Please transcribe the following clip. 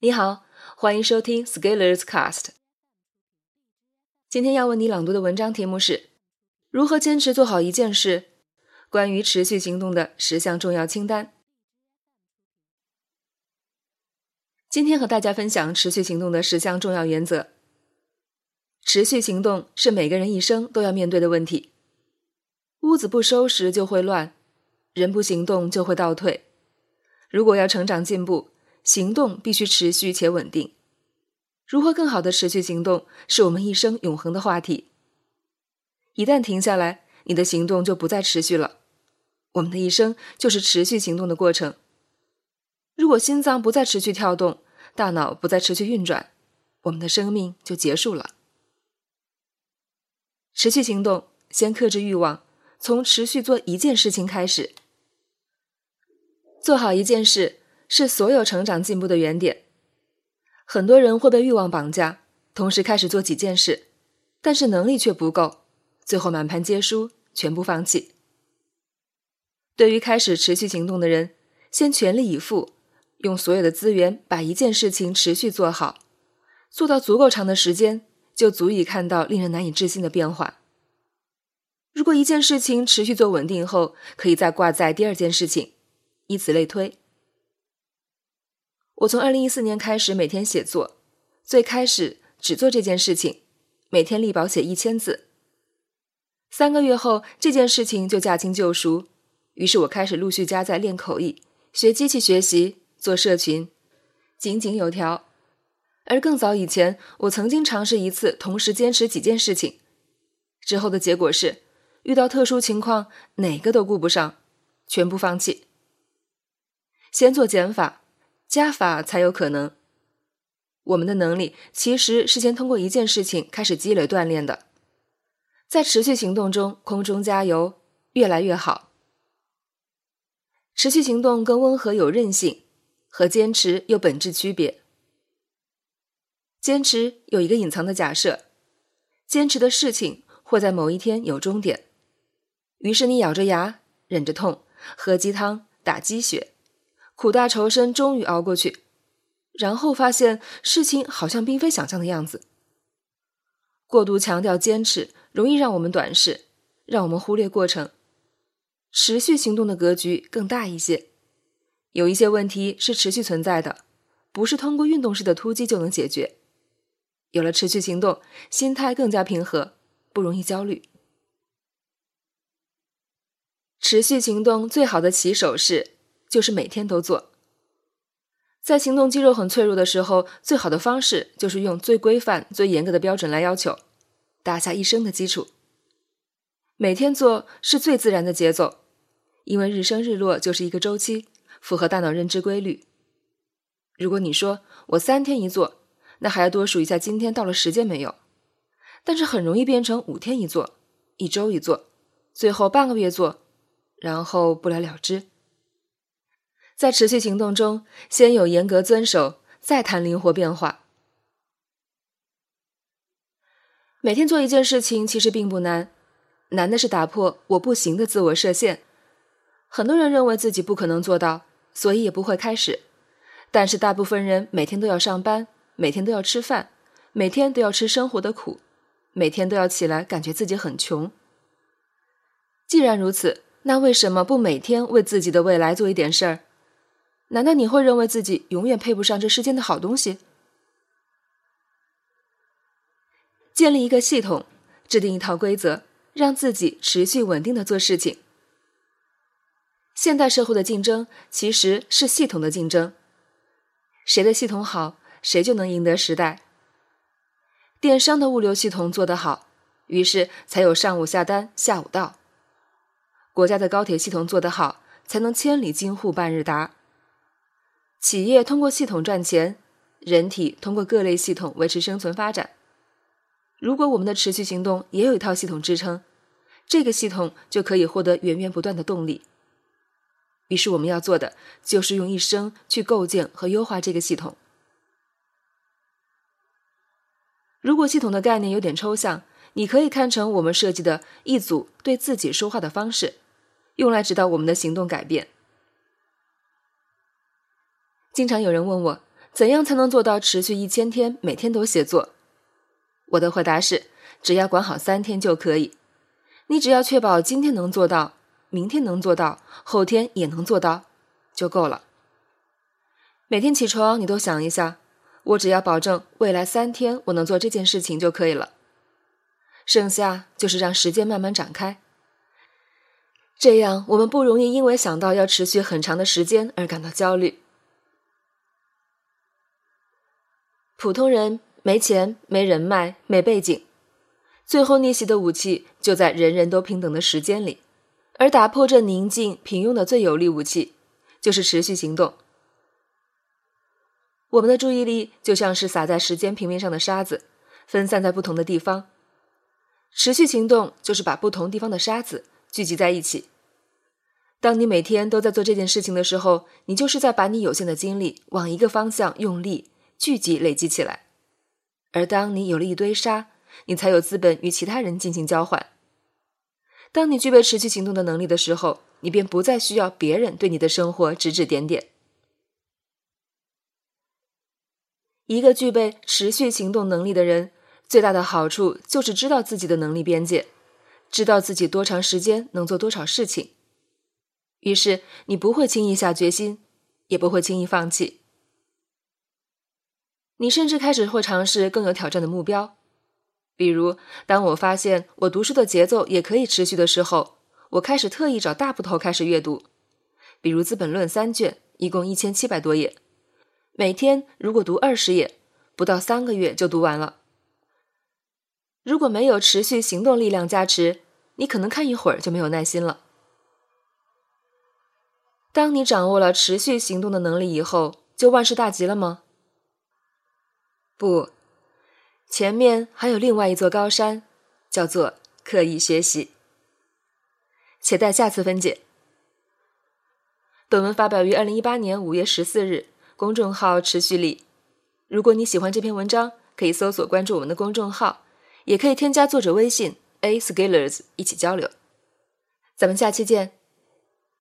你好，欢迎收听 Scalers Cast。今天要为你朗读的文章题目是《如何坚持做好一件事》，关于持续行动的十项重要清单。今天和大家分享持续行动的十项重要原则。持续行动是每个人一生都要面对的问题。屋子不收拾就会乱，人不行动就会倒退。如果要成长进步，行动必须持续且稳定。如何更好的持续行动，是我们一生永恒的话题。一旦停下来，你的行动就不再持续了。我们的一生就是持续行动的过程。如果心脏不再持续跳动，大脑不再持续运转，我们的生命就结束了。持续行动，先克制欲望，从持续做一件事情开始。做好一件事。是所有成长进步的原点。很多人会被欲望绑架，同时开始做几件事，但是能力却不够，最后满盘皆输，全部放弃。对于开始持续行动的人，先全力以赴，用所有的资源把一件事情持续做好，做到足够长的时间，就足以看到令人难以置信的变化。如果一件事情持续做稳定后，可以再挂在第二件事情，以此类推。我从二零一四年开始每天写作，最开始只做这件事情，每天力保写一千字。三个月后，这件事情就驾轻就熟，于是我开始陆续加在练口译、学机器学习、做社群，井井有条。而更早以前，我曾经尝试一次同时坚持几件事情，之后的结果是遇到特殊情况哪个都顾不上，全部放弃。先做减法。加法才有可能。我们的能力其实是先通过一件事情开始积累锻炼的，在持续行动中空中加油，越来越好。持续行动跟温和有韧性和坚持有本质区别。坚持有一个隐藏的假设，坚持的事情会在某一天有终点，于是你咬着牙忍着痛，喝鸡汤打鸡血。苦大仇深，终于熬过去，然后发现事情好像并非想象的样子。过度强调坚持，容易让我们短视，让我们忽略过程。持续行动的格局更大一些，有一些问题是持续存在的，不是通过运动式的突击就能解决。有了持续行动，心态更加平和，不容易焦虑。持续行动最好的起手是。就是每天都做。在行动肌肉很脆弱的时候，最好的方式就是用最规范、最严格的标准来要求，打下一生的基础。每天做是最自然的节奏，因为日升日落就是一个周期，符合大脑认知规律。如果你说我三天一做，那还要多数一下今天到了时间没有，但是很容易变成五天一做，一周一做，最后半个月做，然后不了了之。在持续行动中，先有严格遵守，再谈灵活变化。每天做一件事情其实并不难，难的是打破“我不行”的自我设限。很多人认为自己不可能做到，所以也不会开始。但是大部分人每天都要上班，每天都要吃饭，每天都要吃生活的苦，每天都要起来感觉自己很穷。既然如此，那为什么不每天为自己的未来做一点事儿？难道你会认为自己永远配不上这世间的好东西？建立一个系统，制定一套规则，让自己持续稳定的做事情。现代社会的竞争其实是系统的竞争，谁的系统好，谁就能赢得时代。电商的物流系统做得好，于是才有上午下单，下午到；国家的高铁系统做得好，才能千里京沪，半日达。企业通过系统赚钱，人体通过各类系统维持生存发展。如果我们的持续行动也有一套系统支撑，这个系统就可以获得源源不断的动力。于是我们要做的就是用一生去构建和优化这个系统。如果系统的概念有点抽象，你可以看成我们设计的一组对自己说话的方式，用来指导我们的行动改变。经常有人问我怎样才能做到持续一千天，每天都写作？我的回答是：只要管好三天就可以。你只要确保今天能做到，明天能做到，后天也能做到，就够了。每天起床，你都想一下，我只要保证未来三天我能做这件事情就可以了。剩下就是让时间慢慢展开。这样，我们不容易因为想到要持续很长的时间而感到焦虑。普通人没钱、没人脉、没背景，最后逆袭的武器就在人人都平等的时间里，而打破这宁静平庸的最有力武器就是持续行动。我们的注意力就像是撒在时间平面上的沙子，分散在不同的地方。持续行动就是把不同地方的沙子。聚集在一起。当你每天都在做这件事情的时候，你就是在把你有限的精力往一个方向用力聚集、累积起来。而当你有了一堆沙，你才有资本与其他人进行交换。当你具备持续行动的能力的时候，你便不再需要别人对你的生活指指点点。一个具备持续行动能力的人，最大的好处就是知道自己的能力边界。知道自己多长时间能做多少事情，于是你不会轻易下决心，也不会轻易放弃。你甚至开始会尝试更有挑战的目标，比如，当我发现我读书的节奏也可以持续的时候，我开始特意找大部头开始阅读，比如《资本论》三卷，一共一千七百多页，每天如果读二十页，不到三个月就读完了。如果没有持续行动力量加持，你可能看一会儿就没有耐心了。当你掌握了持续行动的能力以后，就万事大吉了吗？不，前面还有另外一座高山，叫做刻意学习。且待下次分解。本文发表于二零一八年五月十四日，公众号“持续力”。如果你喜欢这篇文章，可以搜索关注我们的公众号。也可以添加作者微信 a skillers 一起交流，咱们下期见。